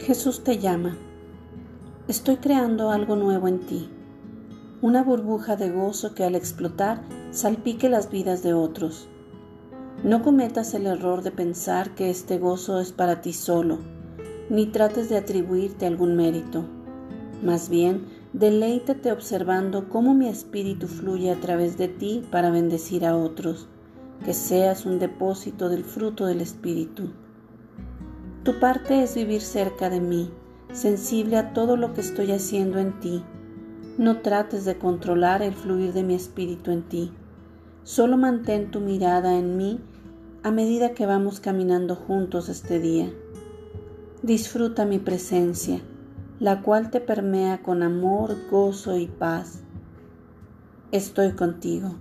Jesús te llama. Estoy creando algo nuevo en ti, una burbuja de gozo que al explotar salpique las vidas de otros. No cometas el error de pensar que este gozo es para ti solo, ni trates de atribuirte algún mérito. Más bien, deleítate observando cómo mi espíritu fluye a través de ti para bendecir a otros, que seas un depósito del fruto del espíritu. Tu parte es vivir cerca de mí, sensible a todo lo que estoy haciendo en ti. No trates de controlar el fluir de mi espíritu en ti. Solo mantén tu mirada en mí a medida que vamos caminando juntos este día. Disfruta mi presencia, la cual te permea con amor, gozo y paz. Estoy contigo.